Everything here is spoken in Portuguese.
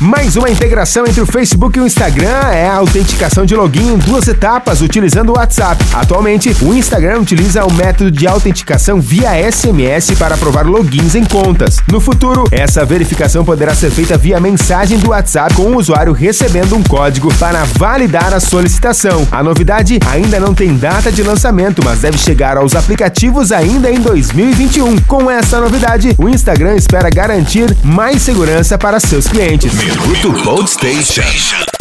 Mais uma integração entre o Facebook e o Instagram é a autenticação de login em duas etapas utilizando o WhatsApp. Atualmente, o Instagram utiliza o método de autenticação via SMS para aprovar logins em contas. No futuro, essa verificação poderá ser feita via mensagem do WhatsApp com o usuário recebendo um código para validar a solicitação. A novidade ainda não tem data de lançamento, mas deve chegar aos aplicativos ainda em 2021. Com essa novidade, o Instagram espera garantir mais segurança para seus clientes. Minuto Station.